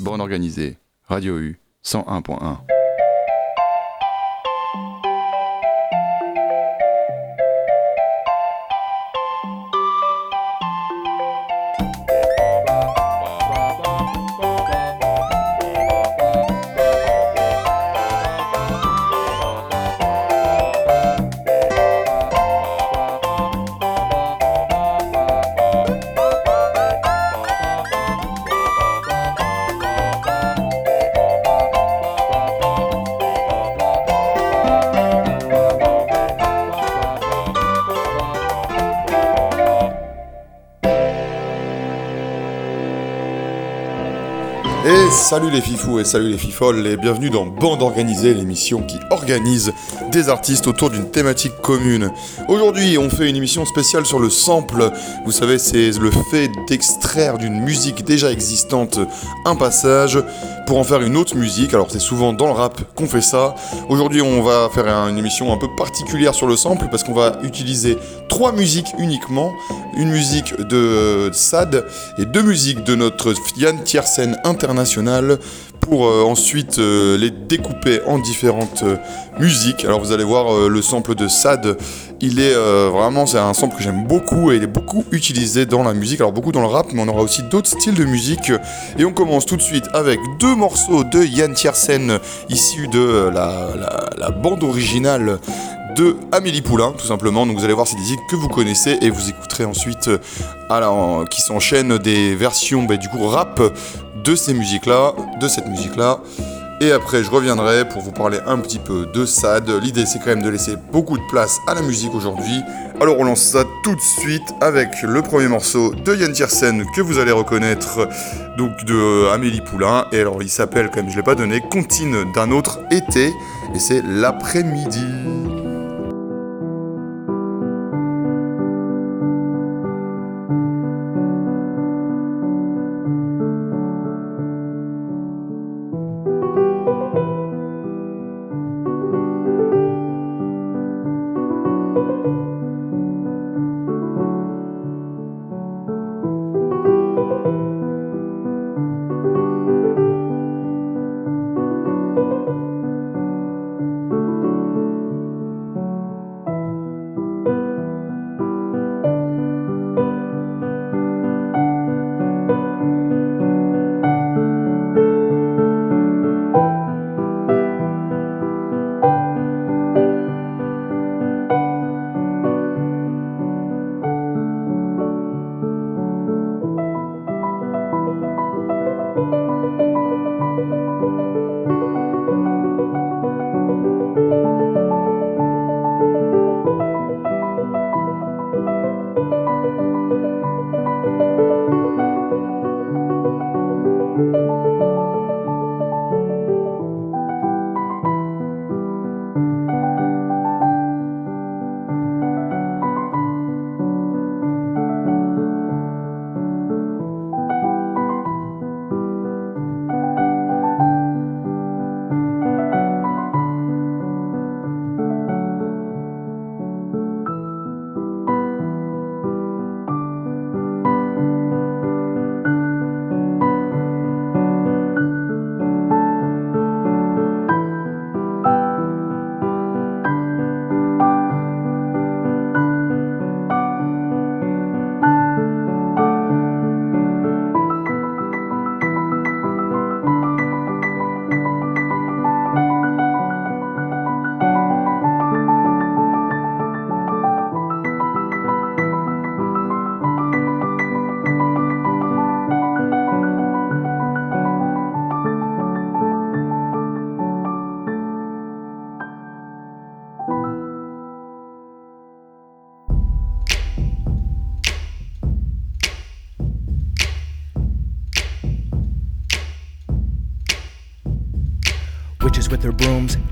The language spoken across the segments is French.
Borne organisée, Radio U 101.1. Salut les fifous et salut les fifoles et bienvenue dans Bande Organisée, l'émission qui organise des artistes autour d'une thématique commune. Aujourd'hui, on fait une émission spéciale sur le sample. Vous savez, c'est le fait d'extraire d'une musique déjà existante un passage pour en faire une autre musique. Alors c'est souvent dans le rap qu'on fait ça. Aujourd'hui, on va faire une émission un peu particulière sur le sample parce qu'on va utiliser trois musiques uniquement. Une musique de Sad et deux musiques de notre Yann Tiersen international pour euh, ensuite euh, les découper en différentes euh, musiques. Alors vous allez voir le sample de Sad, il est vraiment c'est un sample que j'aime beaucoup et il est beaucoup utilisé dans la musique. Alors beaucoup dans le rap, mais on aura aussi d'autres styles de musique. Et on commence tout de suite avec deux morceaux de Yann Tiersen issus de la bande originale de Amélie Poulain, tout simplement. Donc vous allez voir, c'est des musiques que vous connaissez et vous écouterez ensuite, euh, qui s'enchaînent des versions bah, du coup rap de ces musiques-là, de cette musique-là. Et après, je reviendrai pour vous parler un petit peu de SAD. L'idée, c'est quand même de laisser beaucoup de place à la musique aujourd'hui. Alors, on lance ça tout de suite avec le premier morceau de Yann Tiersen que vous allez reconnaître, donc de Amélie Poulain. Et alors, il s'appelle, comme je ne l'ai pas donné, Contine d'un autre été. Et c'est l'après-midi.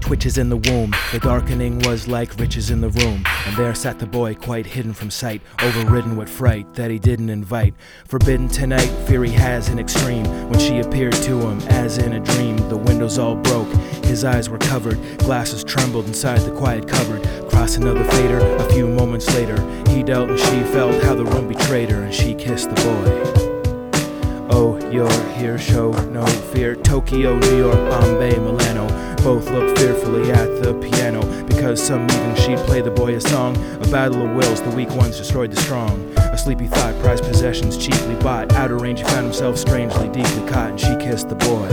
Twitches in the womb, the darkening was like riches in the room. And there sat the boy, quite hidden from sight, overridden with fright that he didn't invite. Forbidden tonight, fear he has in extreme. When she appeared to him, as in a dream, the windows all broke, his eyes were covered, glasses trembled inside the quiet cupboard. Cross another fader, a few moments later, he dealt and she felt how the room betrayed her, and she kissed the boy. Oh, you're here, show no fear. Tokyo, New York, Bombay, Milano. Both look fearfully at the piano because some evening she'd play the boy a song. A battle of wills, the weak ones destroyed the strong. A sleepy thought, prized possessions cheaply bought. Out of range, he found himself strangely deeply caught, and she kissed the boy.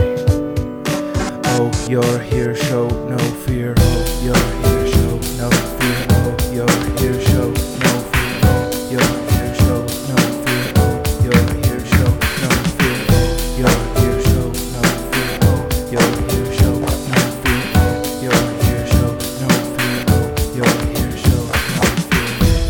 Oh, you're here, show no fear. Oh, you're here, show no fear. Oh, you're here, show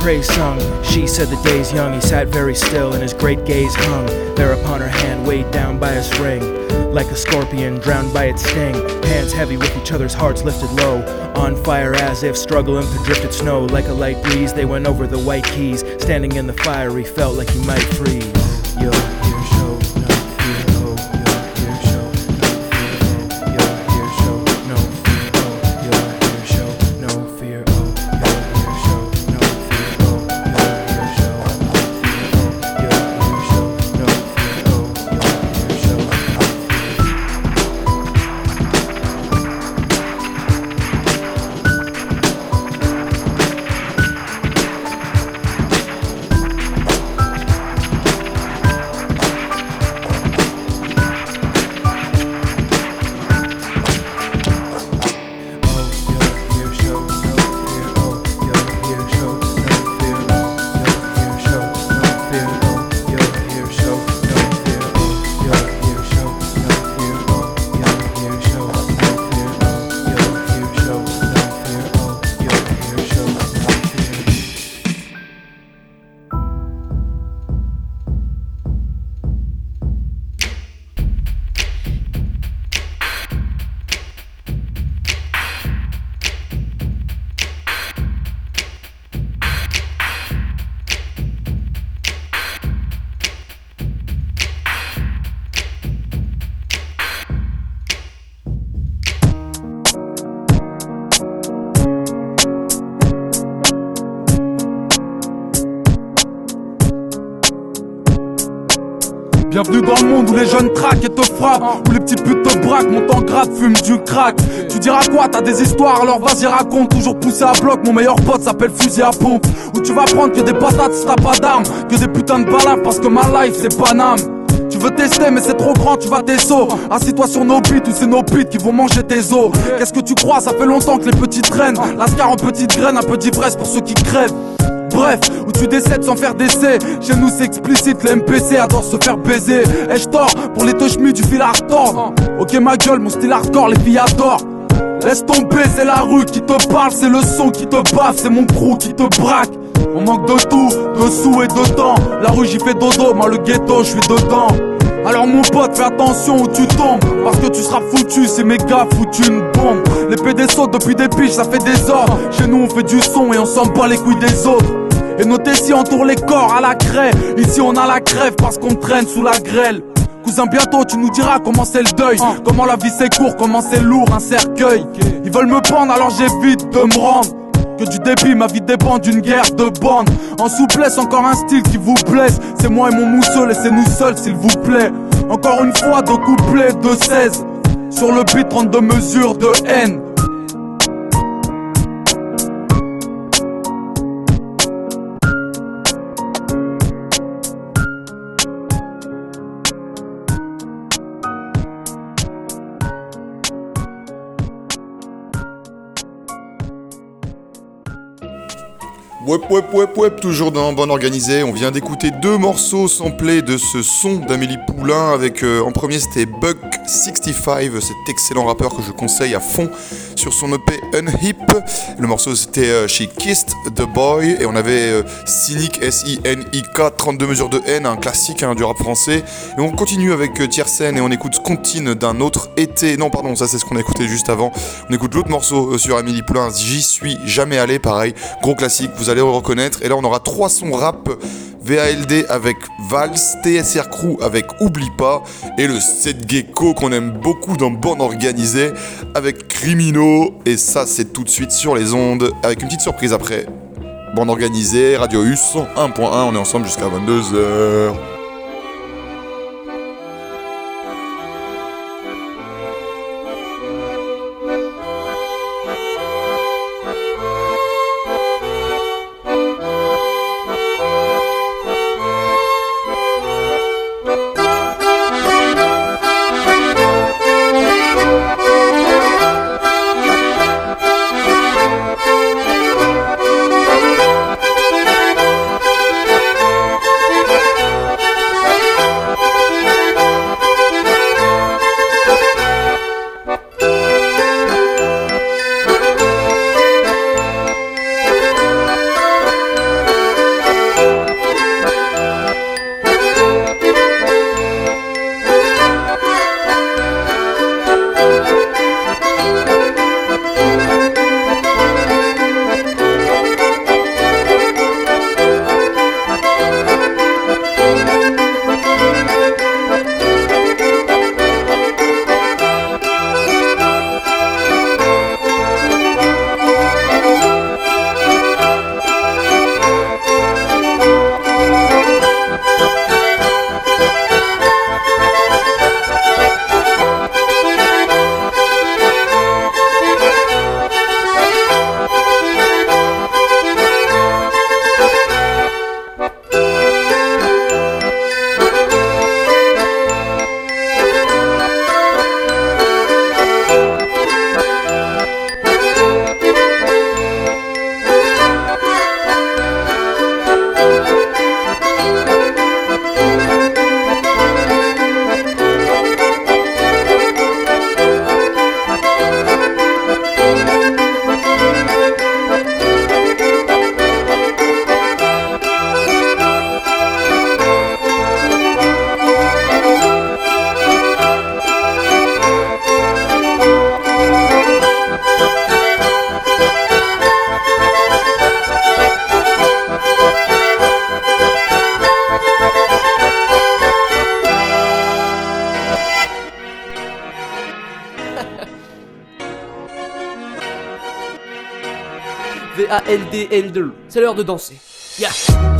Praise sung, she said the day's young. He sat very still, and his great gaze hung there upon her hand, weighed down by a string. Like a scorpion drowned by its sting, hands heavy with each other's hearts lifted low, on fire as if struggling through drifted snow. Like a light breeze, they went over the white keys. Standing in the fire, he felt like he might freeze. Yo, où les jeunes traquent et te frappent Où les petits putes te braquent, montent en grade, fument du crack. Tu diras quoi, t'as des histoires, alors vas-y raconte Toujours poussé à bloc, mon meilleur pote s'appelle fusil à pompe Où tu vas prendre que des patates si t'as pas d'armes Que des putains de balafres parce que ma life c'est Paname. Tu veux tester mais c'est trop grand, tu vas tes sauts Assis-toi sur nos beats ou c'est nos beats qui vont manger tes os. Qu'est-ce que tu crois, ça fait longtemps que les petits traînent. Lascar en petite graine, un peu d'ivresse pour ceux qui crèvent Bref, où tu décèdes sans faire d'essai Chez nous c'est explicite, le MPC adore se faire baiser Et je tors pour les touchmis du fil retordre Ok ma gueule, mon style hardcore, les filles adorent Laisse tomber, c'est la rue qui te parle, c'est le son qui te baffe, c'est mon crew qui te braque. On manque de tout, de sous et de temps. La rue j'y fais dodo, moi le ghetto je suis dedans. Alors mon pote, fais attention où tu tombes, parce que tu seras foutu, c'est méga foutu une bombe. Les PD sautent depuis des piges, ça fait des ordres. Chez nous on fait du son et on s'en bat les couilles des autres. Et nos tessis entourent les corps à la craie. Ici on a la crève parce qu'on traîne sous la grêle. Cousin, bientôt tu nous diras comment c'est le deuil. Comment la vie c'est court, comment c'est lourd, un cercueil. Ils veulent me prendre alors j'évite de me rendre. Que du débit, ma vie dépend d'une guerre de bande. En souplesse, encore un style qui vous blesse. C'est moi et mon mousseux, laissez-nous seuls s'il vous plaît. Encore une fois, deux couplets de 16. Sur le beat, 32 mesures de haine. Wep wep wep wep, toujours dans Bonne Organisée. On vient d'écouter deux morceaux samplés de ce son d'Amélie Poulain avec euh, en premier c'était Buck 65, cet excellent rappeur que je conseille à fond sur son EP Unhip. Le morceau c'était euh, She Kissed the Boy et on avait euh, Cynic S-I-N-I-K 32 mesures de haine, un classique hein, du rap français. Et on continue avec euh, Tiersen et on écoute Contine d'un autre été. Non pardon, ça c'est ce qu'on a écouté juste avant. On écoute l'autre morceau euh, sur Amélie Poulain, J'y suis jamais allé, pareil, gros classique, vous allez reconnaître. Et là on aura trois sons rap. VALD avec Vals, TSR Crew avec Oublie pas et le 7 Gecko qu'on aime beaucoup dans Bande Organisée avec Criminaux et ça c'est tout de suite sur les ondes avec une petite surprise après. Bande Organisée, Radio U 101.1, on est ensemble jusqu'à 22h. V-A-L-D-L-2. C'est l'heure de danser. Yeah.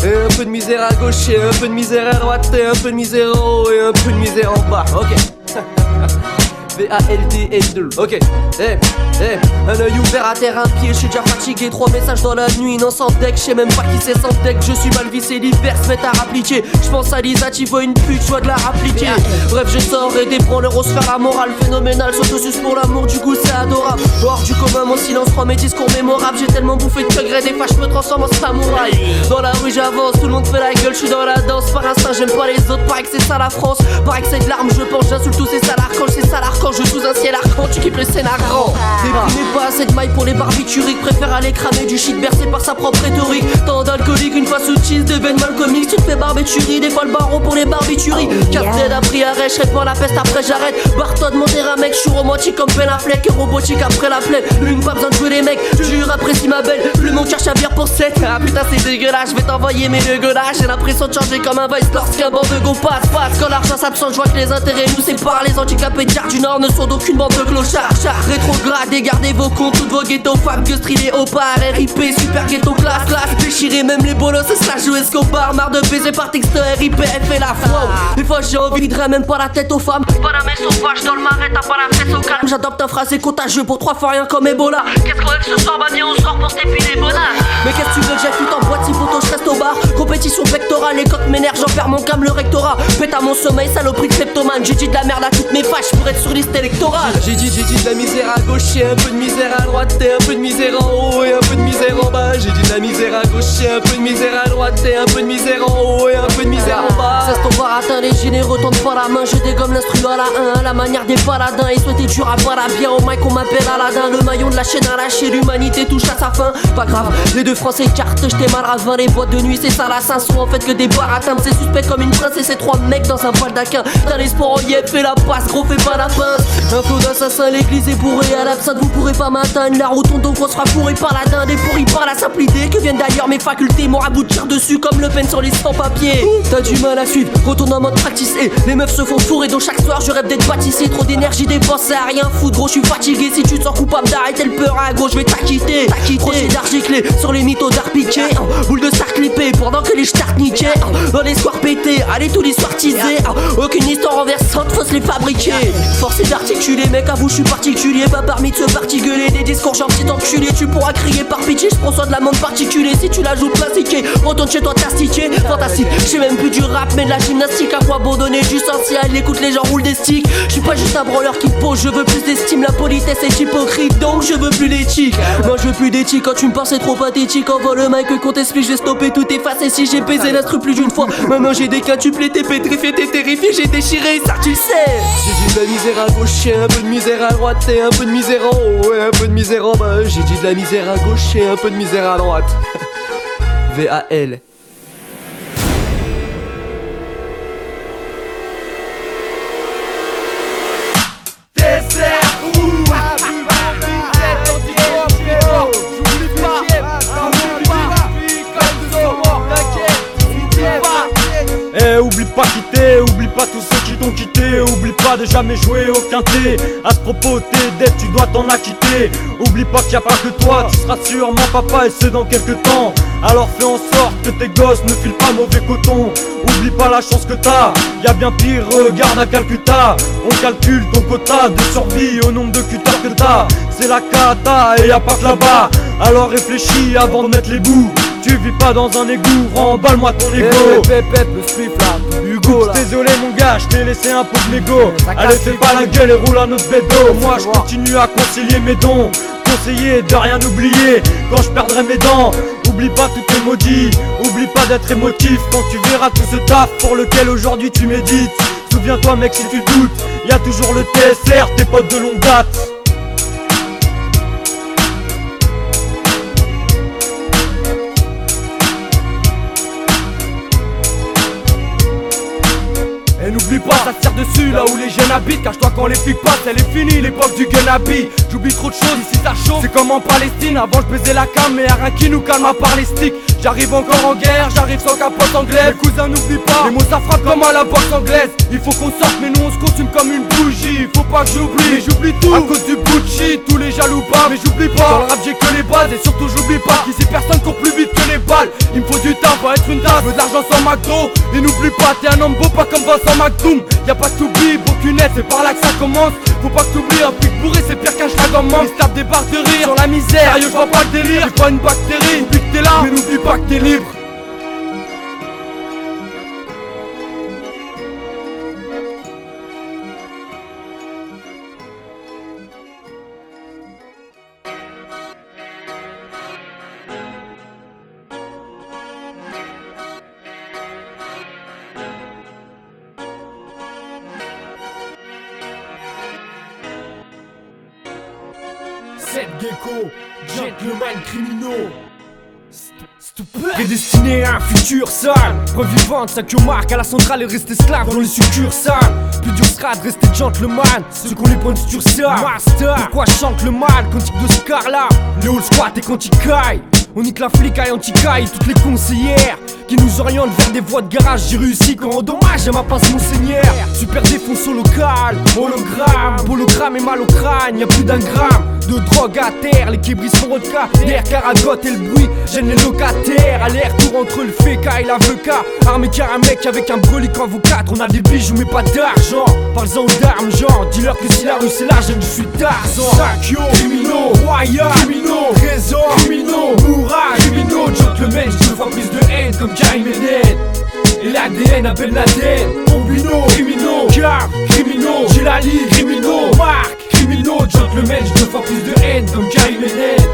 Et un peu de misère à gauche et un peu de misère à droite et un peu de misère en haut et un peu de misère en bas. Ok. V-A-L-D-L-2. Ok. Eh, eh. Un œil ouvert à terre, un pied. Je suis déjà fatigué. Trois messages dans la nuit. Non, sans deck. Je sais même pas qui c'est sans deck. Je suis mal vissé. L'hiver se met à rappliquer. Je pense à Lisa, tu vois une pute. Je de la rappliquer. Bref, je sors et des branleurs se faire la morale. Phénoménal. Surtout sus pour l'amour. Du coup, c'est adorable. Hors du commun, mon silence prend mes discours mémorables. J'ai tellement bouffé de secrets. Des fois, je me transforme en samouraï. Dans la rue, j'avance. Tout le monde fait la gueule. Je suis dans la danse. Par instinct, j'aime pas les autres. Pareil que c'est ça la France. Pareil que c'est de l'arme. Je pense, j'insulte tous ces salars. Quand c'est quand je sous un ciel quand tu kiffes le scénario Déprimé pas assez de maille pour les barbituriques. Préfère aller cramer du shit bercé par sa propre rhétorique. Tant d'alcoolique une fois sous cheese deviennent mal comique Tu te fais barbiturie, des fois le baron pour les barbituries. Oh, yeah. a pris arrêt, je pour la peste après j'arrête. Barton mon terrain mec, je suis romantique comme Ben Affleck Robotique après la plaie, une pas besoin de jouer les mecs Jure apprécie ma belle, plus mon cœur chavire pour 7 Ah putain c'est dégueulasse, je vais t'envoyer mes dégueulasses. J'ai l'impression de changer comme un vice lorsqu'un bande de go passe passe. Quand l'argent s'absente, je vois que les intérêts nous séparent Les handicapés. De du Nord ne sont d'aucune bande de clochards. Rétrograde gardez vos comptes, toutes vos ghettos femmes que strilé au par RIP, super ghetto classe, classe. Déchirez même les bolos, c'est ça joue Escobar Marre de baiser par texte RIP, fait la foi Des fois j'ai envie de même pas la tête aux femmes. Pas la main sauvage dans le marais, t'as pas la fesse au calme. J'adopte un phrasé contagieux pour trois fois rien comme Ebola. Qu'est-ce qu'on veut ce soir, bah on sort pour s'épiler les bonheurs Mais qu'est-ce que tu veux que j'aille en boîte si photo je reste au bar? Compétition pectorale, les coques m'énervent, j'en perds mon câble le rectorat. Pète à mon sommeil, saloperie de kleptomane. J'ai dit de la merde à toutes mes fâches pour être sur liste électorale. J'ai dit, j'ai dit de la misère à gauche un peu de misère à droite et un peu de misère en haut et un peu de misère en bas. J'ai dit de la misère à gauche et un peu de misère à droite et un peu de misère en haut et un peu de misère en bas. Ça se voir atteint les généreux, tente pas la main. Je dégomme l'instru à la 1, la manière des paladins. Et souhaiter dur à la bien au mic, on m'appelle Aladdin. Le maillon de la chaîne à lâcher, l'humanité touche à sa fin. Pas grave, les deux français cartes, j'étais mal ravin. Les boîtes de nuit, c'est ça la sont en fait que des baratins. C'est suspect comme une princesse et ces trois mecs dans un poil d'aquin. T'as l'espoir en yep, fais la passe, gros, fais pas la pince. Un flot d'assassin, l'église est bourrée à l'absinthe, vous pourrez pas m'atteindre. La rotonde on sera fourré par la dinde et pourri par la simple idée que viennent d'ailleurs mes facultés. Mon tir dessus comme le pen sur les sans-papiers. T'as du mal à suivre, retourne en mode practice et les meufs se font fourrer. Donc chaque soir je rêve d'être bâtissé. Trop d'énergie dépensée à rien foutre, gros, je suis fatigué. Si tu te sens coupable d'arrêter le peur, à gros, je vais t'acquitter. T'acquitter, d'argiclé sur les mythos d'art piqué. Boule de star clippé pendant que les stars niquaient. Dans les soirs pétés, allez tous les soirs teasés. Aucune histoire renversante, faut se les fabriquer. Forcé d'articuler, mec, à vous, je suis particulier. Pas parmi de des discours genre petit enculé. Tu pourras crier par pitié, je prends soin de la monde particulier. Si tu la joues plastiquée, retourne chez toi tastiqué. Fantastique, j'ai même plus du rap, mais de la gymnastique. À quoi abandonner du social, écoute les gens roulent des sticks. Je suis pas juste un branleur qui pose, je veux plus d'estime. La politesse est hypocrite, donc je veux plus d'éthique. Moi je veux plus d'éthique quand tu me penses c'est trop pathétique. Envoie le mic qu'on t'explique, j'ai stoppé tout effacer si j'ai baisé l'instru plus d'une fois. Maintenant j'ai des quintuplés, t'es pétrifié, t'es terrifié, j'ai déchiré, ça tu sais. J'ai de la misère à gauche, un peu de misère à droite, et un peu de misère haut, et un peu de misère en bas. J'ai dit de la misère à gauche et un peu de misère à droite. V-A-L. Eh, oublie pas quitter, oublie pas tous ceux qui t'ont quitté, oublie pas de jamais jouer au quintet. À ce propos, tes dettes, tu dois t'en acquitter. Oublie pas qu'il n'y a pas que toi, tu seras sûrement papa et c'est dans quelques temps. Alors fais en sorte que tes gosses ne filent pas mauvais coton. Oublie pas la chance que t'as, y a bien pire, regarde à Calcutta. On calcule ton quota de survie au nombre de cutas que t'as. C'est la cata et y'a pas que là-bas. Alors réfléchis avant de mettre les bouts. Tu vis pas dans un égout, remballe-moi ton ego. Eh, le Désolé mon gars, je t'ai laissé un pauvre mégot. Allez, fais pas la gueule et roule un autre bédo. Moi, je continue à concilier mes dons. Conseiller de rien oublier quand je perdrai mes dents. Oublie pas tout tes maudit, oublie pas d'être émotif quand tu verras tout ce taf pour lequel aujourd'hui tu médites. Souviens-toi mec si tu doutes, y a toujours le TSR, tes potes de longue date. N'oublie pas, ça tire dessus là où les jeunes habitent. Cache-toi quand les filles passent, elle est finie, l'époque du gun J'oublie trop de choses, ici ça chauffe. C'est comme en Palestine, avant je baisais la cam, mais y'a rien qui nous calme à part les sticks. J'arrive encore en guerre, j'arrive sans capote anglaise. Les cousins n'oublie pas, les mots ça frappe comme à la boxe anglaise. Il faut qu'on sorte, mais nous on se consume comme une bougie. Faut pas que j'oublie, mais j'oublie tout. À cause du shit, tous les jaloux pas, mais j'oublie pas. Dans le rap j'ai que les bases et surtout j'oublie pas qu'ici personne court plus vite que les balles. Il me faut du temps pour être une tasse, veux de l'argent sans McDo. Et n'oublie pas, t'es un homme beau, pas comme Vincent McDoom. Y a pas de t'oublie, aucune aide, c'est par là que ça commence. Faut pas que t'oublies, un flic bourré, c'est pire qu'un schlag en manque. Il se tape des barres de rire sur la misère. Sérieux, je vois pas le délire, j'ai pas une bactérie. Oublie que t'es là, mais n'oublie pas que t'es libre. Futur sale Preuve vivante, sa que marque à la centrale est resté esclave dans les succursales Plus dur sera de rester gentleman. Ceux qu'on les pointe sur ça Master. Pourquoi chante le mal quand il de Scarla Le old squat et quand il caille on nique la flic à anti-caille, toutes les conseillères qui nous orientent vers des voies de garage. J'ai réussi quand dommage à ma passe monseigneur. Super défonce au local, hologramme, hologramme et mal au crâne, y a plus d'un gramme de drogue à terre. Les kibris sont vodka, l'air caragote et le bruit gêne les locataires. Aller-retour entre le féca et l'avocat. Armé car un mec avec un brolic en quatre. On a des bijoux mais pas d'argent. Parle-en d'armes, genre, dis-leur que si la rue c'est large, je suis Tarzan. Sakyo, criminaux, royal, criminaux, trésor, criminaux, mourage, criminaux, gentlemen, je fois plus de haine comme Karim Eden. Et l'ADN appelle l'ADN Combino, criminaux, Car, criminaux, Gilali, criminaux, Marc, criminaux, gentlemen, je deux fois plus de haine comme Karim Eden.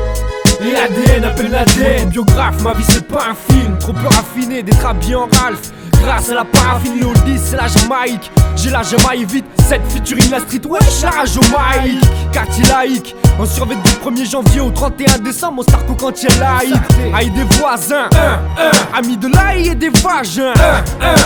Et l'ADN appelle l'ADN Biographe, ma vie c'est pas un film Trop peu raffiné d'être habillé en Ralph. Grâce à la paraffine, le 10 c'est la Jamaïque. J'ai la Jamaïque vite, cette featuring la street Wesh la au Mike Quartier laïque En survêt du 1er janvier au 31 décembre Mon starco quand il laïque Aïe des voisins. Amis de l'aïe et des vagins.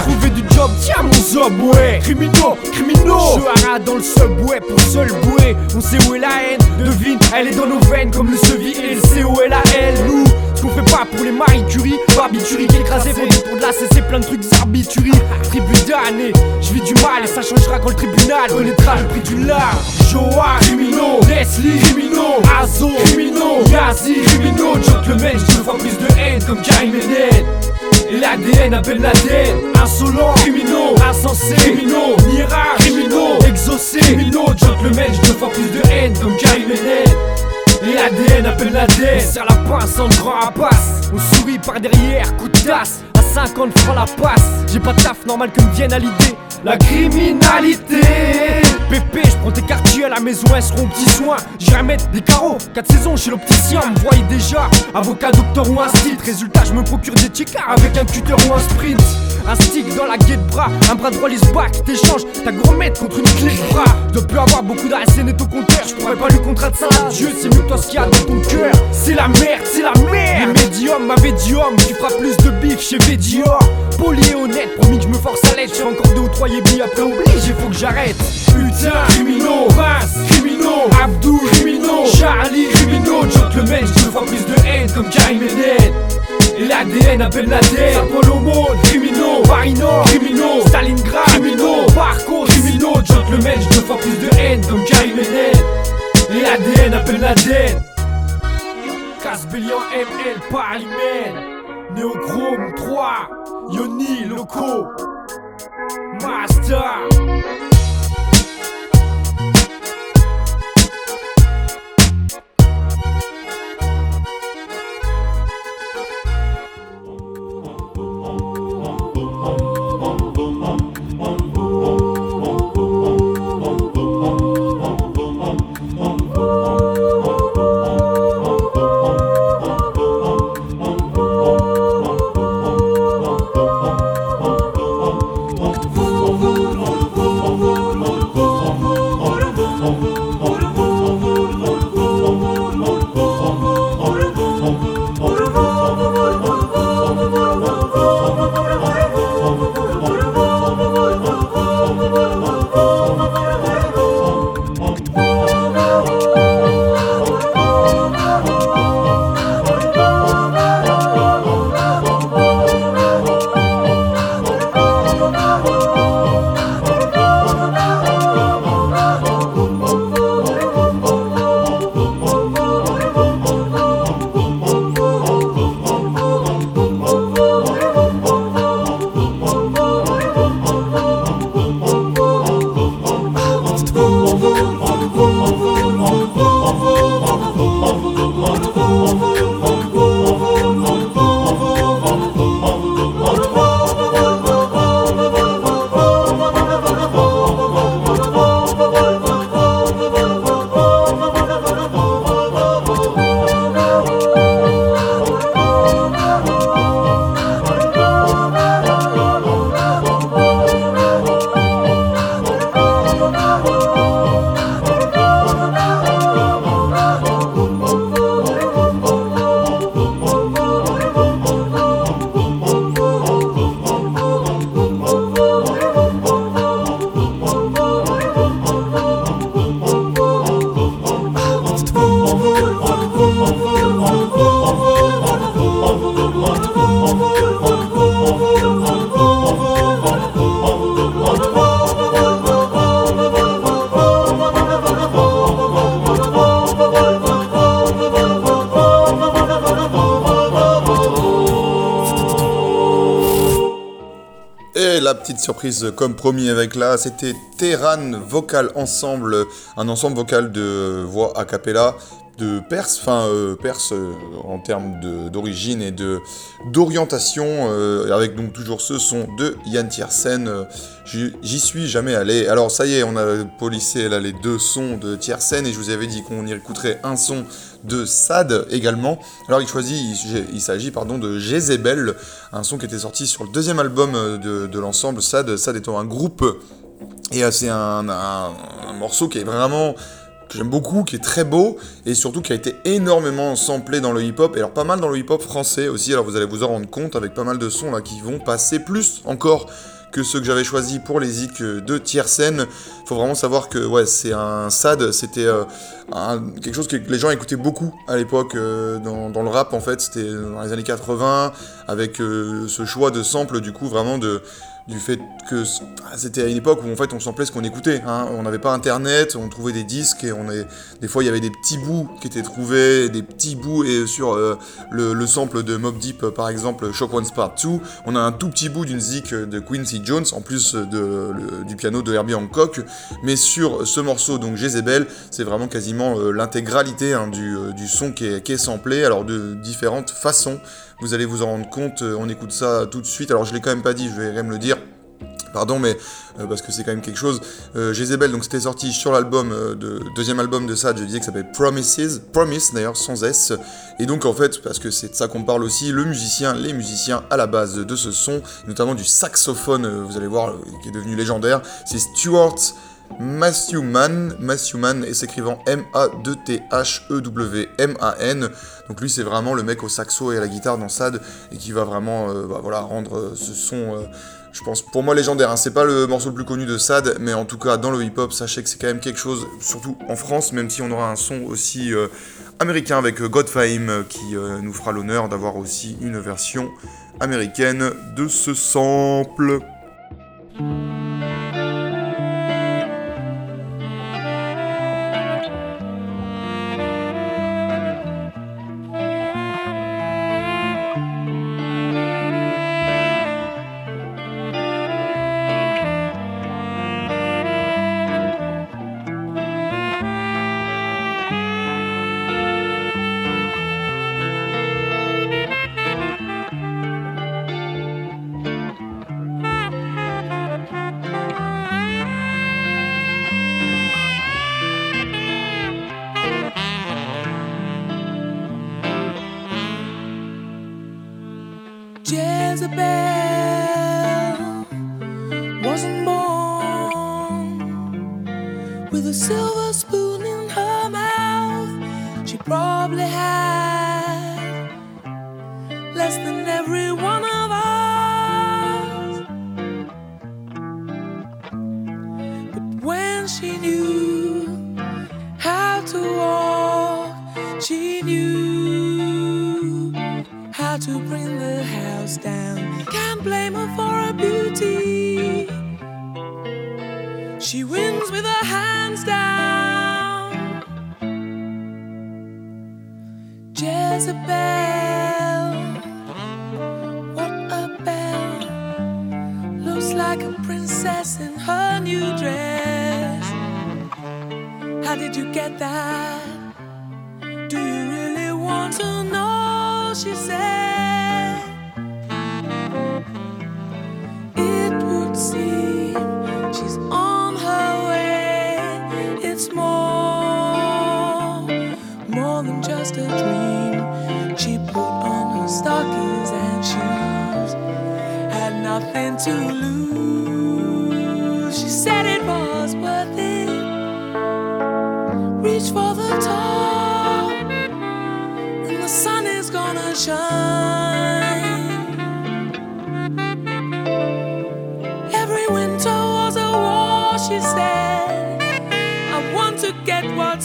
Trouver du job, tiens mon ouais. Criminaux, criminaux. Je dans le subway pour seul bouée On sait où est la haine. Devine, elle est dans nos veines comme le sevi et le C où est la L. Nous fait pas pour les Marie Curie, Barbituri qui écrasé pour de la CC, plein de trucs arbituri. Tribu d'année, je vis du mal et ça changera quand le tribunal connaîtra le prix du large. Joa, criminaux, Leslie, criminaux, Azo, criminaux, Yazi, criminaux, gentlemen, je fois plus de haine comme Karim Eden. Et l'ADN appelle l'ADN Insolent, criminaux, insensé, criminaux, mirage, criminaux, exaucé, criminaux, gentlemen, je fois plus de haine comme Karim Eden. Et l'ADN appelle l'ADN Serre la pince en grand rapace On sourit par derrière, coup de tasse. À 50 francs la passe. J'ai pas de taf normal que me vienne à l'idée. La criminalité Pépé, je prends tes quartiers à la maison, elles seront petits soins. J'irai mettre des carreaux, 4 saisons chez l'opticien, me voyait déjà. Avocat, docteur ou un style, résultat, je me procure des tickets avec un cutter ou un sprint. Un stick dans la guette bras, un bras droit lisse back, t'échanges ta gourmette contre une clé de bras. Je dois plus avoir beaucoup d'ASN et au compteur, je pourrais pas lui contraindre ça. Dieu, c'est mieux toi ce qu'il y a dans ton cœur. C'est la merde, c'est la merde. Les ma médium, tu feras plus de bif chez Védior. Poli et honnête, promis que je me force à l'aide, je encore deux ou trois yébis après oblige, faut que j'arrête. Putain, criminaux, Vince, criminaux, Abdou, criminaux, Charlie, criminaux, gentlemen, je deux fois plus de haine comme Karim. Et l'ADN appelle l'ADN Apollo Mode, criminaux, Parino, criminaux, Stalingrad, criminaux, Parco, criminaux, gentlemen, je deux fois plus de haine comme Karim. Et l'ADN appelle l'ADN. Casbellion ML Parlimen, Néochrome 3, Yoni, Loco, Master. Comme promis avec là, c'était Terran Vocal Ensemble, un ensemble vocal de voix a cappella de Perse, enfin euh, Perse euh, en termes d'origine et de d'orientation, euh, avec donc toujours ce son de Yann Tiersen. j'y suis jamais allé. Alors ça y est, on a polissé là les deux sons de Tiersen et je vous avais dit qu'on y écouterait un son de Sad également. Alors il choisit, il, s'agit pardon de Jezebel, un son qui était sorti sur le deuxième album euh, de, l'ensemble Sad, Sad étant un groupe et euh, c'est un, un- un morceau qui est vraiment que j'aime beaucoup, qui est très beau et surtout qui a été énormément samplé dans le hip-hop et alors pas mal dans le hip-hop français aussi. Alors vous allez vous en rendre compte avec pas mal de sons là qui vont passer plus encore que ceux que j'avais choisis pour les zik de Tiersen. Faut vraiment savoir que ouais, c'est un sad, c'était euh, quelque chose que les gens écoutaient beaucoup à l'époque euh, dans, le rap en fait, c'était dans les années 80 avec euh, ce choix de sample du coup vraiment de du fait que ah, c'était à une époque où en fait on samplait ce qu'on écoutait. hein. On n'avait pas internet, on trouvait des disques et on est des fois il y avait des petits bouts qui étaient trouvés, des petits bouts et sur euh, le, le sample de Mob Deep euh, par exemple Shock One's Part 2, on a un tout petit bout d'une zik de Quincy Jones en plus de, du piano de Herbie Hancock, mais sur ce morceau donc Jezebel, c'est vraiment quasiment euh, l'intégralité hein, du, du son qui est, qui est samplé, alors de différentes façons. Vous allez vous en rendre compte, euh, on écoute ça tout de suite. Alors je l'ai quand même pas dit, je vais quand même le dire. Pardon, mais euh, parce que c'est quand même quelque chose. Euh, donc c'était sorti sur l'album, euh, de, deuxième album de Sad, je disais que ça s'appelle Promises, Promise d'ailleurs, sans S. Et donc en fait, parce que c'est de ça qu'on parle aussi, le musicien, les musiciens à la base de ce son, notamment du saxophone, vous allez voir, qui est devenu légendaire, c'est Stuart Matthew Mann, Matthew Mann et s'écrivant M-A-2-T-H-E-W-M-A-N. Donc lui c'est vraiment le mec au saxo et à la guitare dans Sad et qui va vraiment euh, bah, voilà, rendre euh, ce son, euh, je pense, pour moi légendaire. hein. C'est pas le morceau le plus connu de Sad, mais en tout cas dans le hip-hop, sachez que c'est quand même quelque chose, surtout en France, même si on aura un son aussi américain avec Godfame qui nous fera l'honneur d'avoir aussi une version américaine de ce sample.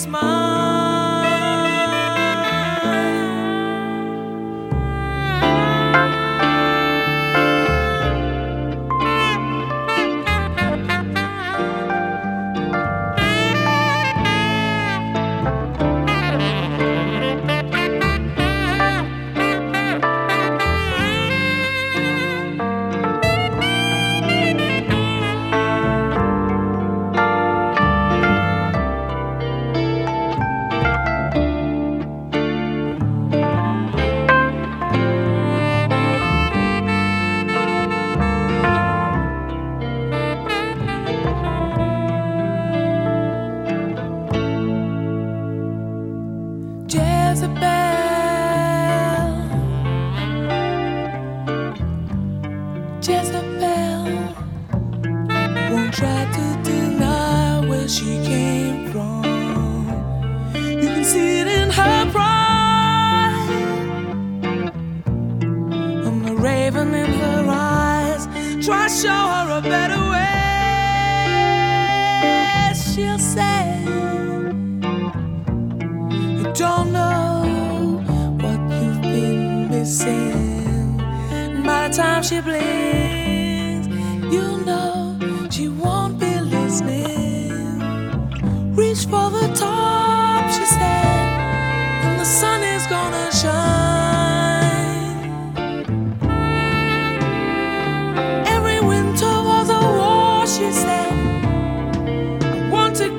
smile.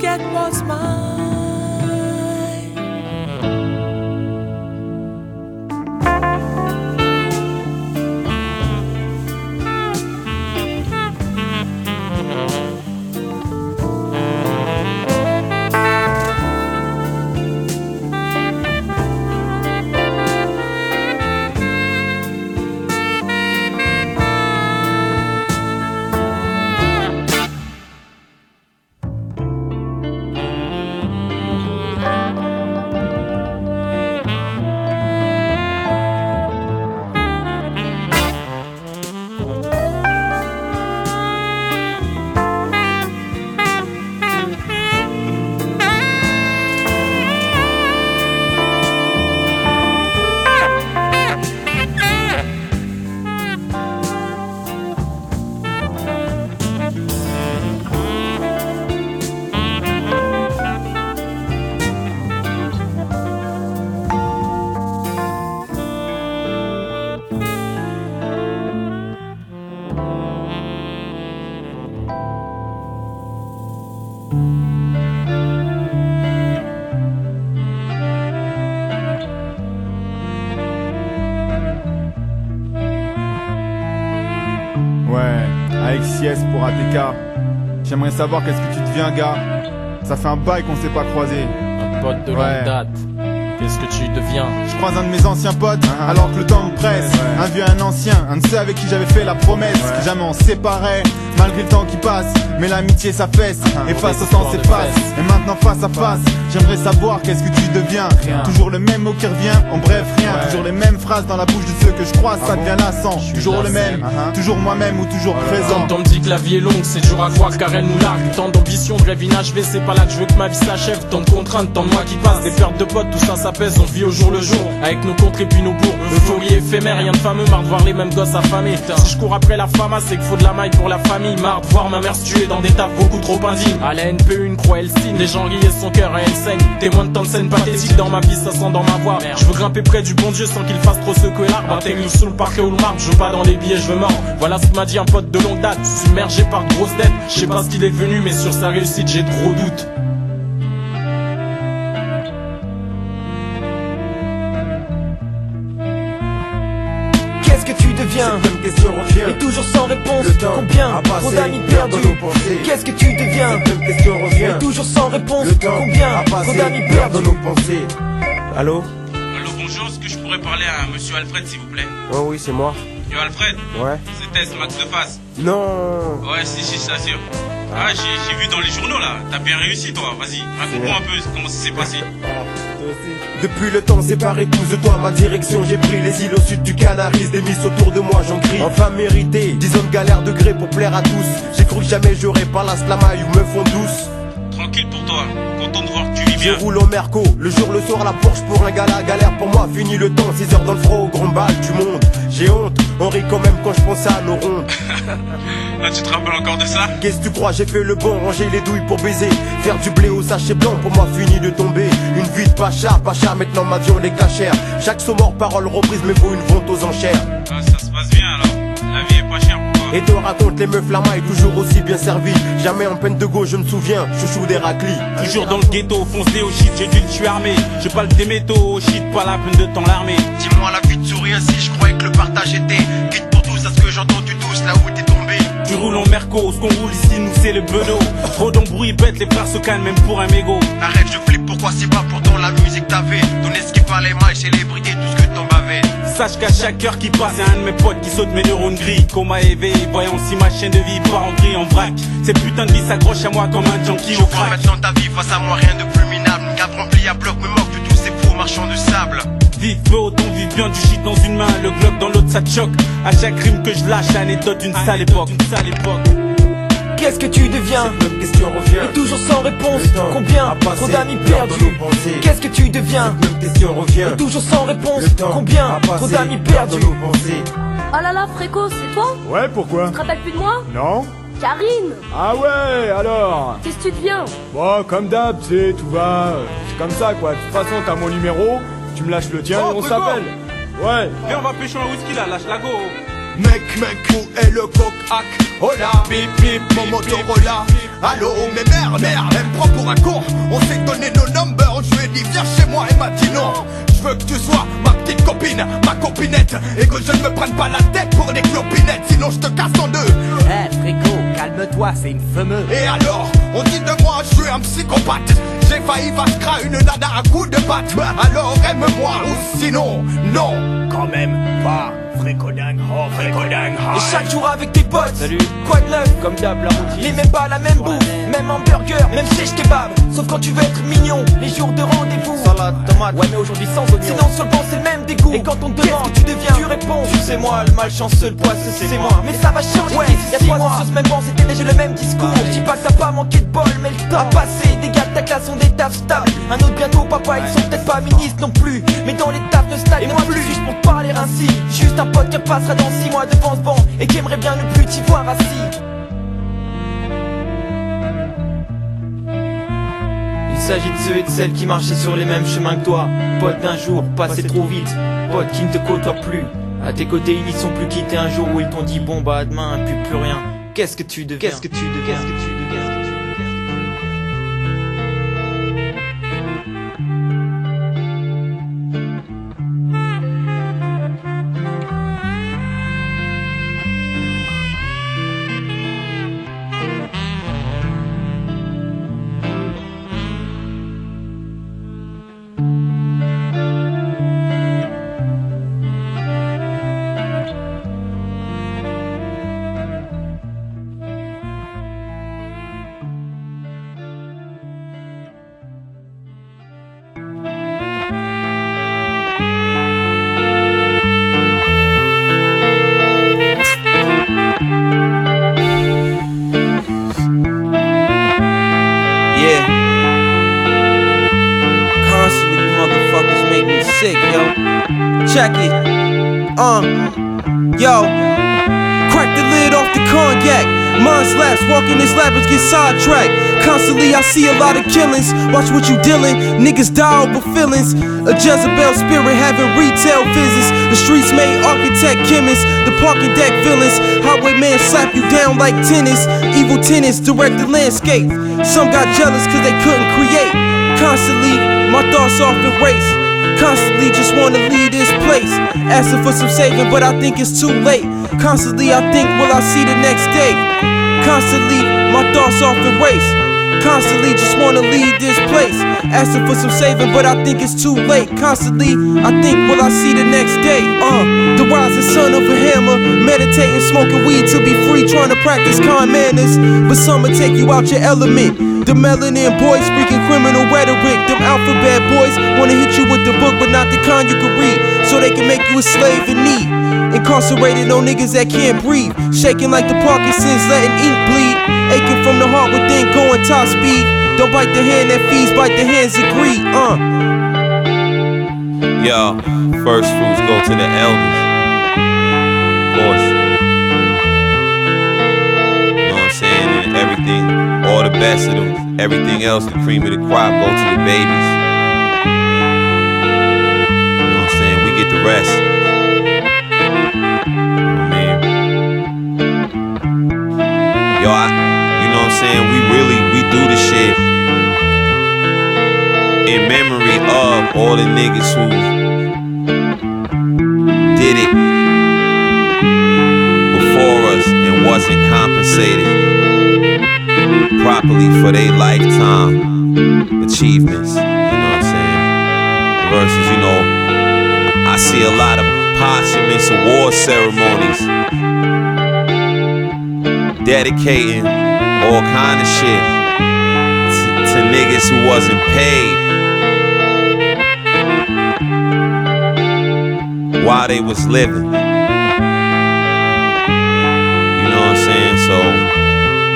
Get what's mine. Pour ATK. J'aimerais savoir qu'est-ce que tu deviens, gars. Ça fait un bail qu'on s'est pas croisé. Un pote de Ouais. longue date. Qu'est-ce que tu deviens Je croise un de mes anciens potes, alors que le temps me presse. Un vieux, un ancien, un de ceux avec qui j'avais fait la promesse que jamais on séparait. Malgré le temps qui passe, mais l'amitié ça fesse. Et face au temps fesse. Et maintenant face à face, j'aimerais savoir qu'est-ce que tu deviens. Toujours le même mot qui revient, en bref rien. Toujours les mêmes phrases dans la bouche de ceux que je croise, ça devient lassant. Toujours le même, toujours moi-même ou toujours présent. Quand on me dit que la vie est longue, c'est dur à croire car elle nous largue. Tant d'ambition, de rêve inachevé, c'est pas là que je veux que ma vie s'achève. Tant de contraintes, tant de mois qui passent, des pertes de potes, tout ça s'apaise. On vit au jour le jour, avec nos contres et puis nos bourgs. Euphorie éphémère, rien de fameux, marre de voir les mêmes gosses affamés. Si je cours après la fama, c'est qu'il faut de la maille pour la famille. Marre de voir ma mère se tuer dans des tables beaucoup trop indignes. À la NPE, une croix, elle signe. Les gens et son cœur, et elle Témoin de tant de scènes pathétiques dans ma vie, ça sent dans ma voix. Je veux grimper près du bon Dieu sans qu'il fasse trop secouer l'arbre. Atteigne sous le parquet ou le marbre, je veux pas dans les billets, je veux mort. Voilà ce que m'a dit un pote de longue date, submergé par de grosses dettes. Je sais pas ce qu'il est venu, mais sur sa réussite, j'ai trop doutes. Qu'est-ce que tu deviens Et toujours sans réponse. Combien Trop d'amis perdus Qu'est-ce que tu deviens Et toujours sans réponse. Combien Trop d'amis perdus Allô Allô, bonjour, est-ce que je pourrais parler à monsieur Alfred, s'il vous plaît? Oh oui, c'est moi. Yo, Alfred Ouais. C'est Tess, Max de face. Non Ouais, si, si, ça sûr. Ah, j'ai j'ai vu dans les journaux là, t'as bien réussi toi, vas-y, raconte-moi un peu comment ça s'est passé. Depuis le temps séparé tous de toi ma direction J'ai pris les îles au sud du Canaris Des miss autour de moi j'en crie Enfin mérité Dix ans de galère de gré pour plaire à tous J'ai cru que jamais j'aurais par la slamaille ou me font douce Tranquille pour toi, content de voir que tu vis Je bien. roule au Merco, le jour, le soir, la Porsche pour un gala, galère pour moi, fini le temps, 6 heures dans le froid, au grand bal du monde. J'ai honte, on rit quand même quand je pense à nos rondes. Là, tu te rappelles encore de ça? Qu'est-ce que tu crois, j'ai fait le bon, ranger les douilles pour baiser. Faire du blé au sachet blanc, pour moi fini de tomber. Une vie de pacha, pacha, maintenant ma vie on est cachère. Chaque saut mort, parole reprise, mais vaut une vente aux enchères. Ah, ça se passe bien alors, Et te raconte les meufs la maille, toujours aussi bien servi. Jamais en peine de gauche, je me souviens, chouchou d'Héraclie. Toujours dans le ghetto, foncé au shit, j'ai dû le tuer armé. Je parle des métaux au shit, pas la peine de t'en l'armer. Dis-moi la vie de souris ainsi, je croyais que le partage était. Quitte pour tous, à ce que j'entends, tu tousses là où t'es. Tu roules en merco, ce qu'on roule ici, nous c'est le bedeau. Trop d'embrouilles bêtes, les frères se calment même pour un mégot. Arrête, je flippe, pourquoi c'est pas pourtant la musique t'avait Donner ce qu'il fallait, maille, célébrité, tout ce que t'en bavais. Sache qu'à chaque heure qui passe, y'a un de mes potes qui saute mes neurones gris. Coma éveillé, voyant si ma chaîne de vie part en gris, en vrac. Ces putains de vie s'accrochent à moi comme un junkie au crack. maintenant ta vie face à moi, rien de plus minable. Une cave remplie à bloc me moque de tous ces faux marchands de sable. Vivre peu autant vivre bien du shit dans une main, le globe dans l'autre ça te choque. À chaque rime que je lâche, anecdote d'une sale époque. D'une sale époque. Qu'est-ce que tu deviens Même question revient. Et toujours sans réponse Combien Trop d'amis perdus. Qu'est-ce que tu deviens Même question revient. Et toujours sans réponse Combien Trop d'amis perdus. Oh là là, Fréco, c'est toi Ouais, pourquoi Tu te rappelles plus de moi Non Karine Ah ouais, alors Qu'est-ce que tu deviens Bon, comme d'hab, tu sais, tout va. C'est comme ça, quoi. De toute façon, t'as mon numéro, tu me lâches le tien Oh, et on s'appelle. Ouais. Viens, on va pêcher un whisky là, lâche la go. Mec, mec, où est le coq-hack Oh là, bip bip, mon Motorola Allô, mais merde, merde, elle me prend pour un con. On s'est donné nos numbers, je lui ai dit viens chez moi, elle m'a dit non. Je veux que tu sois ma petite copine, ma copinette. Et que je ne me prenne pas la tête pour des clopinettes Sinon je te casse en deux. Eh Fréco, calme-toi, c'est une fameuse Et alors, on dit de moi, je suis un psychopathe. J'ai failli vascra une nana à coup de batte Alors aime-moi, ou sinon, non. Quand même pas, fréco-dingue, oh fréco-dingue Et chaque jour avec tes potes Salut. Quoi de neuf? Comme d'hab, la routine. Les mêmes pas la même bouffe, même hamburger, même sèche kebab. Sauf quand tu veux être mignon, les jours de rendez-vous. Salade, tomate. Ouais mais aujourd'hui sans oignon Sinon sur le banc c'est le même dégoût. Et quand on te demande que tu deviens, tu réponds. Tu sais moi, le malchanceux, le poisseux c'est moi. Mais ça va changer, ouais, trois même déjà le même discours. Je dis pas que t'as pas manqué de bol mais le temps a passé. Des gars de ta classe ont des tafs stables. Un autre bientôt papa ils sont peut-être pas ministres non plus. Mais dans les tafs de stade, et moi plus. juste pour parler ainsi Juste un pote qui passera dans six mois devant ce banc. Et qui aimerait bien ne plus t'y voir assis Il s'agit de ceux et de celles qui marchaient sur les mêmes chemins que toi. Pote d'un jour, passé trop. vite. Pote qui ne te côtoie plus. À tes côtés, ils n'y sont plus quittés. Un jour où ils t'ont dit bon bah à demain, plus plus rien. Qu'est-ce que tu deviens Qu'est-ce que tu deviens lot of killings. Watch what you dealing. Niggas die over feelings. A Jezebel spirit having retail visits. The streets made architect chemists. The parking deck villains. Highwayman slap you down like tennis. Evil tenants direct the landscape. Some got jealous cause they couldn't create. Constantly, my thoughts off in race. Constantly just wanna leave this place. Asking for some saving, but I think it's too late. Constantly, I think, will I see the next day? Constantly, my thoughts off in race. Constantly just wanna leave this place. Asking for some saving, but I think it's too late. Constantly, I think, will I see the next day? Uh, the rising sun of a hammer. Meditating, smoking weed to be free, trying to practice kind manners. But some will take you out your element. The melanin boys speaking criminal rhetoric. Them alphabet boys wanna hit you with the book, but not the kind you can read. So they can make you a slave in need. Incarcerated on niggas that can't breathe. Shaking like the Parkinson's, letting ink bleed. Aching from the heart within, going top speed. Don't bite the hand that feeds, bite the hands that greed. Uh. Yo, first fruits go to the elders. Of course. You know what I'm saying? And everything, all the best of them, everything else, the cream of the crop, go to the babies. You know what I'm saying? We get the rest. Yo, I, what I'm saying? We really, we do the shit in memory of all the niggas who did it before us and wasn't compensated properly for their lifetime achievements. You know what I'm saying? Versus, you know, I see a lot of posthumous award ceremonies dedicating all kind of shit to, to niggas who wasn't paid. while they was living. You know what I'm saying? So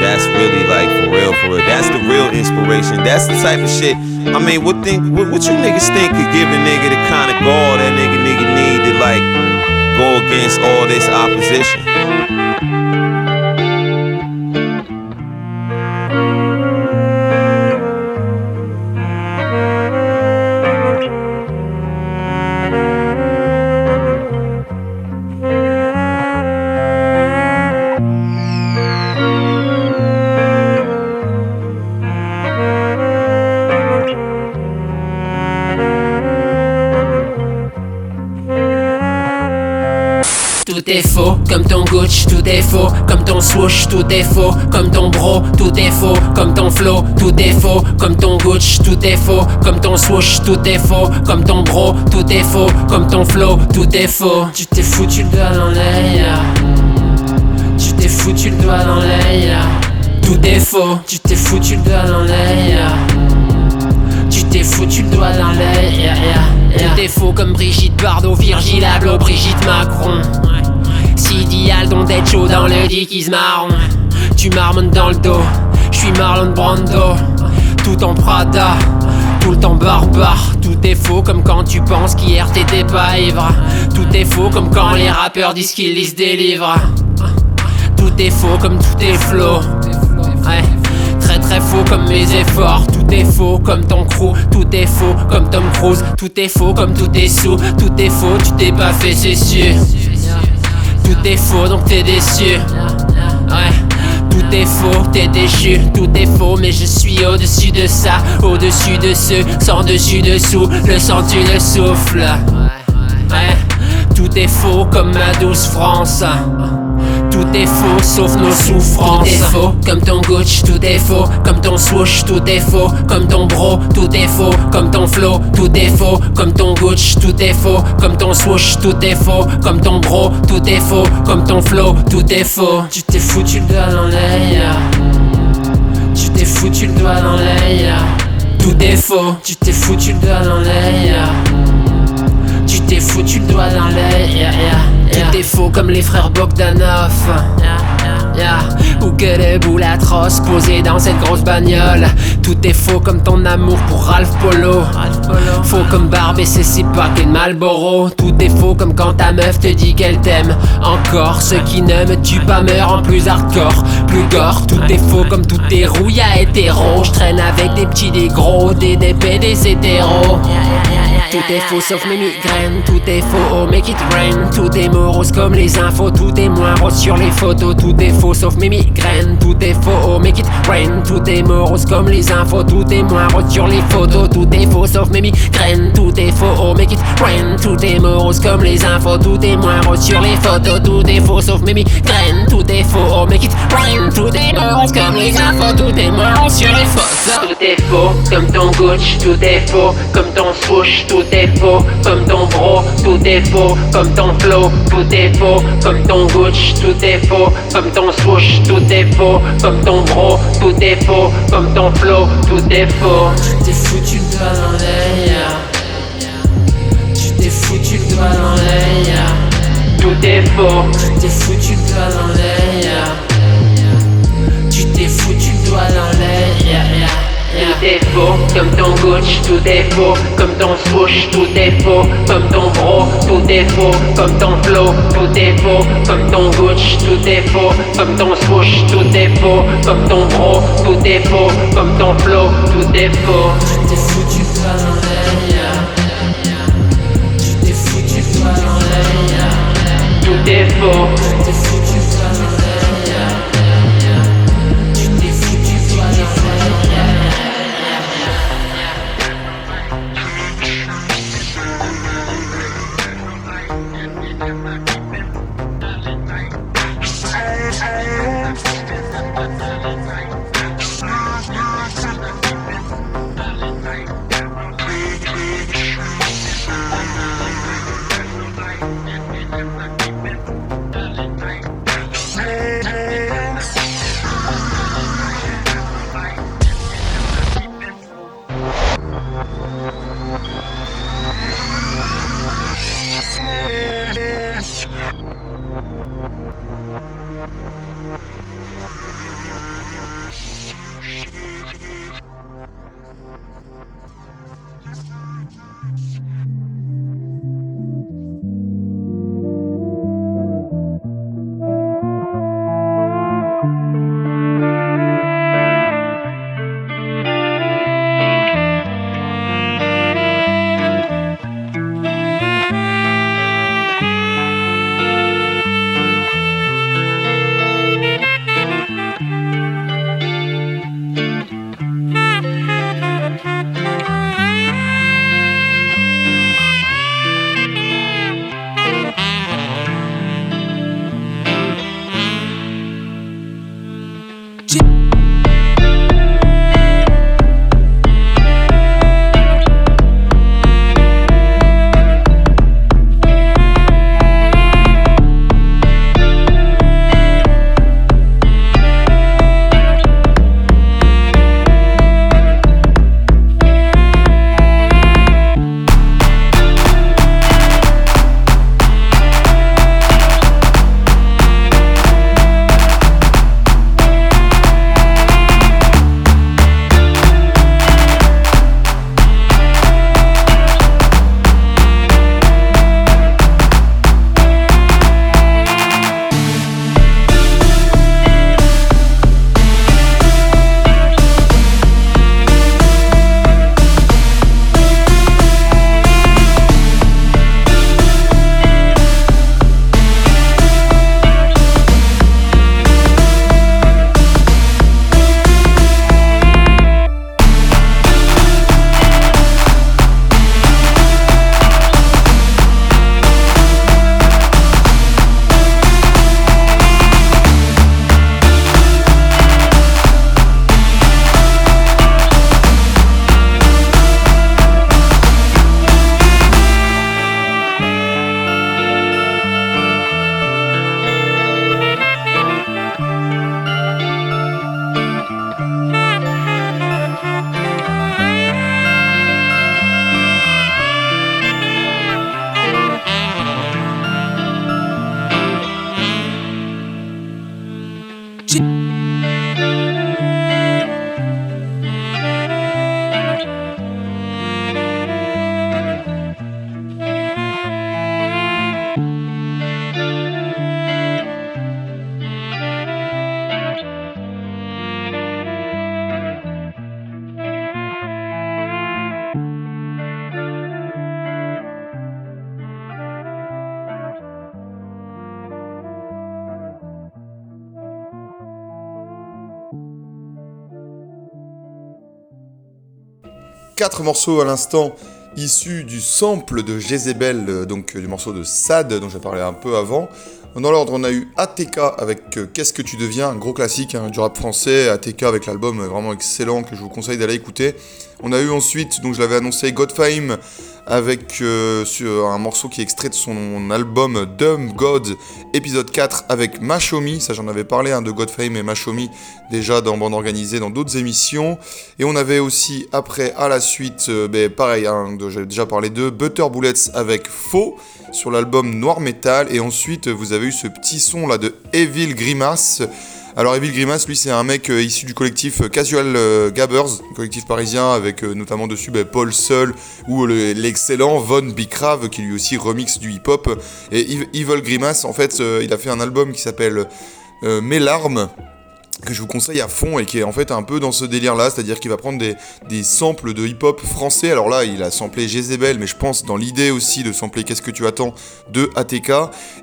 that's really like for real, for real. That's the real inspiration. That's the type of shit. I mean, what think what, what you niggas think could give a nigga the kind of gall that nigga nigga need to like go against all this opposition? Comme ton Gucci, tout est faux, comme ton swoosh, tout est faux, comme ton bro, tout est faux, comme ton flow, tout est faux, comme ton Gucci, tout est faux, comme ton swoosh, tout est faux, comme ton bro, tout est faux, comme ton flow, tout est faux. Tu t'es foutu le doigt dans l'air, tu t'es foutu le doigt dans l'air, tout est faux, tu t'es foutu le doigt dans l'air. Tu t'es foutu le doigt dans l'œil, Tout est faux comme Brigitte Bardot, Virgil Abloh, Brigitte Macron. Sidi Aldon d'être chaud dans le dickies marron. Tu marmonnes dans le dos, je suis Marlon Brando. Tout en Prada, tout le temps barbare. Tout est faux comme quand tu penses qu'hier t'étais pas ivre. Tout est faux comme quand les rappeurs disent qu'ils lisent des livres. Tout est faux comme tout est. Ouais. Très très faux comme mes efforts, tout est faux comme ton crew, tout est faux comme Tom Cruise, tout est faux comme tout est sous, tout est faux, tu t'es pas fait c'est sûr. Tout est faux donc t'es déçu. Ouais. Tout est faux, t'es déchu, tout est faux, mais je suis au-dessus de ça, au-dessus de ceux, sans dessus dessous, le sang tu le souffles. Ouais. Tout est faux comme ma douce France. Est faux sauf nos souffrances. Tout est faux comme ton Gucci, tout est faux comme ton swoosh, tout est faux comme ton bro, tout est faux comme ton flow, tout est faux comme ton Gucci, tout est faux comme ton swoosh, tout est faux comme ton bro, tout est faux comme ton flow, tout est faux. Tu t'es foutu le doigt dans l'air. Tu t'es foutu le doigt dans l'air. Tout est faux. Tu t'es foutu le doigt dans l'air. Tu t'es foutu le doigt dans l'œil, Tout est faux comme les frères Bogdanov. Yeah. Ou que les boules atroces posées dans cette grosse bagnole. Tout est faux comme ton amour pour Ralph Polo. Faux comme Barbe et six paquets de Malboro. Tout est faux comme quand ta meuf te dit qu'elle t'aime. Encore, ce qui ne me tue pas meurt en plus hardcore, plus gore. Tout est faux comme tout est rouille à hétéro. Je traîne avec des petits, des gros, des DP, des hétéros. Tout est faux sauf mes migraines, tout est faux, oh make it rain Tout est morose comme les infos, tout est moins rose sur les photos Tout est faux sauf mes migraines, tout est faux, oh make it rain Tout est morose comme les infos, tout est moins rose sur les photos Tout est faux sauf mes migraines, tout est faux, oh make it rain Tout est morose comme les infos, tout est moins rose sur les photos Tout est faux sauf mes migraines, tout est faux, oh make it rain Tout est morose comme les infos, tout est moins rose sur les photos Tout est faux comme ton Gucci, tout est faux comme ton swoosh, tout est faux, comme ton bro, tout est faux, comme ton flow, tout est faux, comme ton Gucci, tout est faux, comme ton swoosh, tout est faux, comme ton bro, tout est faux, comme ton flow, tout est faux. Tu t'es foutu le doigt dans l'air, tu t'es foutu le doigt dans l'air, tout est faux, tu t'es foutu le doigt dans l'air, faux, comme ton Gucci, tout est faux, comme ton swoosh, tout est faux, comme ton bro, tout est faux, comme ton flow, tout est faux, comme ton Gucci, tout est faux, comme ton swoosh, tout est faux, comme ton bro, tout est faux, comme ton flow, tout est faux. Tu t'es foutu le doigt dans l'air, tu t'es foutu le doigt dans l'air, tout est faux, G- quatre morceaux à l'instant issus du sample de Jezebel, euh, donc euh, du morceau de Sad dont j'ai parlé un peu avant. Dans l'ordre, on a eu ATK avec euh, Qu'est-ce que tu deviens, un gros classique hein, du rap français. ATK avec l'album vraiment excellent que je vous conseille d'aller écouter. On a eu ensuite, donc je l'avais annoncé, Godfame avec euh, un morceau qui est extrait de son album Dumb God épisode 4 avec Mashomi, ça j'en avais parlé hein, de Godfame et Mashomi déjà dans Bande Organisée dans d'autres émissions. Et on avait aussi après à la suite, euh, ben, pareil, hein, j'avais déjà parlé de Butter Bullets avec Faux sur l'album Noir Metal. Et ensuite vous avez eu ce petit son là de Evil Grimace. Alors Evil Grimace, lui, c'est un mec euh, issu du collectif euh, Casual euh, Gabbers, collectif parisien avec notamment dessus ben, Paul Seul ou le- l'excellent Von Bicrave qui lui aussi remix du hip-hop. Et Ev- Evil Grimace, en fait, il a fait un album qui s'appelle Mes larmes que je vous conseille à fond et qui est en fait un peu dans ce délire là, c'est-à-dire qu'il va prendre des, samples de hip-hop français. Alors là, il a samplé Jezebel, mais je pense dans l'idée aussi de sampler Qu'est-ce que tu attends de ATK.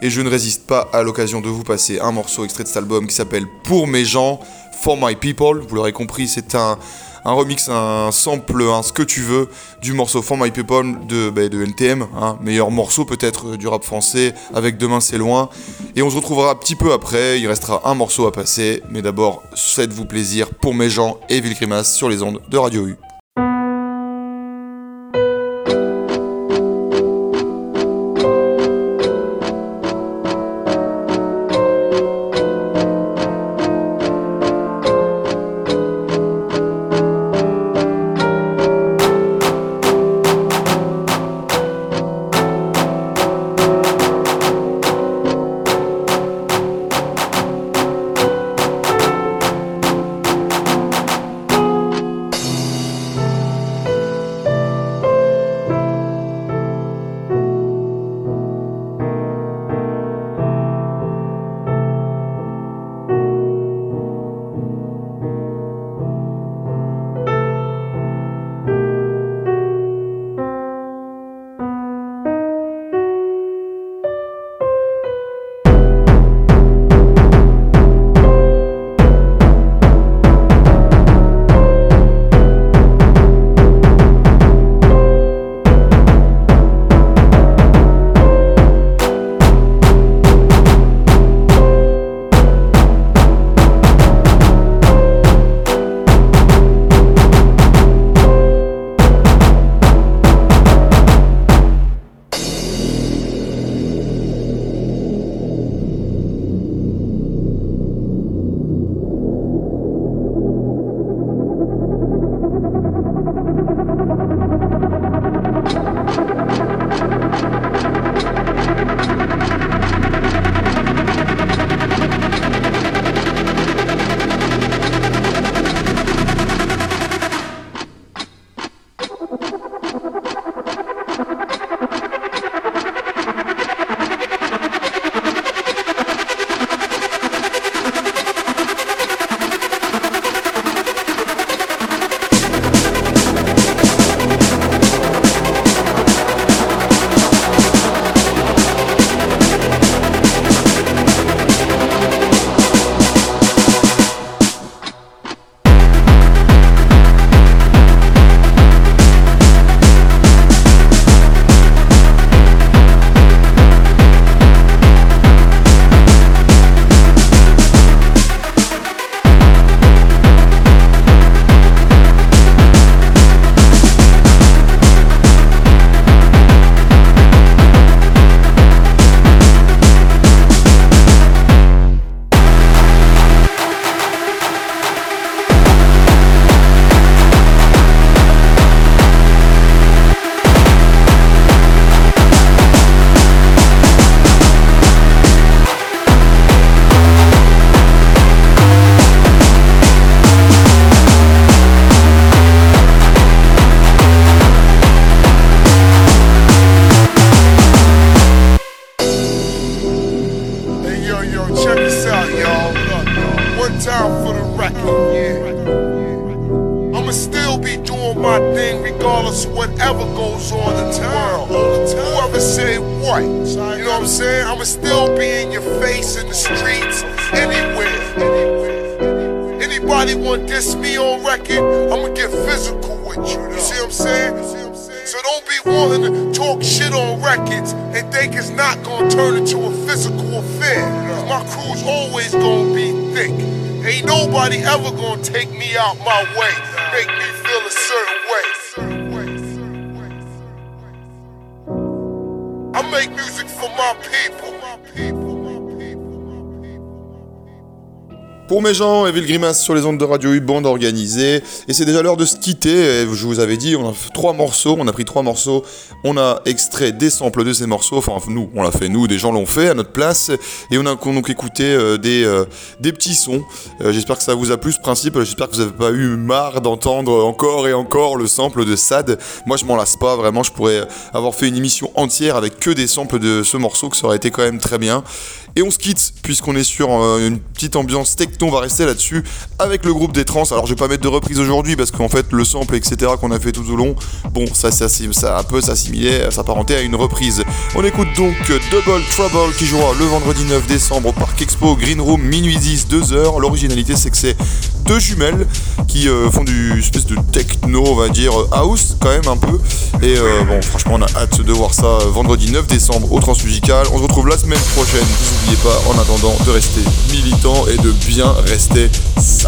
Et je ne résiste pas à l'occasion de vous passer un morceau extrait de cet album qui s'appelle Pour mes gens, For My People. Vous l'aurez compris, c'est un, un remix, un sample, un ce que tu veux du morceau For My People de, bah, de NTM, hein, meilleur morceau peut-être du rap français avec Demain c'est loin. Et on se retrouvera un petit peu après, il restera un morceau à passer, mais d'abord faites-vous plaisir pour mes gens et Vilgrimas sur les ondes de Radio U. wanting to talk shit on records and think it's not gonna turn into a physical affair. 'Cause my crew's always gonna be thick. Ain't nobody ever gonna take me out my way, make me feel a certain way. I make music Pour mes gens, Evil Grimace sur les ondes de Radio U, bande organisée. Et c'est déjà l'heure de se quitter. Je vous avais dit, on a trois morceaux, on a pris trois morceaux, on a extrait des samples de ces morceaux. Enfin, nous, on l'a fait, nous, des gens l'ont fait à notre place. Et on a donc écouté euh, des, euh, des petits sons. Euh, j'espère que ça vous a plu ce principe. J'espère que vous n'avez pas eu marre d'entendre encore et encore le sample de Sad. Moi, je m'en lasse pas, vraiment. Je pourrais avoir fait une émission entière avec que des samples de ce morceau, que ça aurait été quand même très bien. Et on se quitte, puisqu'on est sur euh, une petite ambiance techno, on va rester là-dessus avec le groupe des trans. Alors je vais pas mettre de reprise aujourd'hui, parce qu'en fait le sample, etc. qu'on a fait tout au long, bon, ça, ça, ça un peu s'assimiler, s'apparenter à une reprise. On écoute donc Double Trouble qui jouera le vendredi 9 décembre au Parc Expo Green Room, minuit 10, 2h. L'originalité c'est que c'est deux jumelles qui euh, font du espèce de techno, on va dire, house quand même un peu. Et euh, bon, franchement, on a hâte de voir ça euh, vendredi 9 décembre au Transmusical. On se retrouve la semaine prochaine. N'oubliez pas, en attendant, de rester militant et de bien rester sale.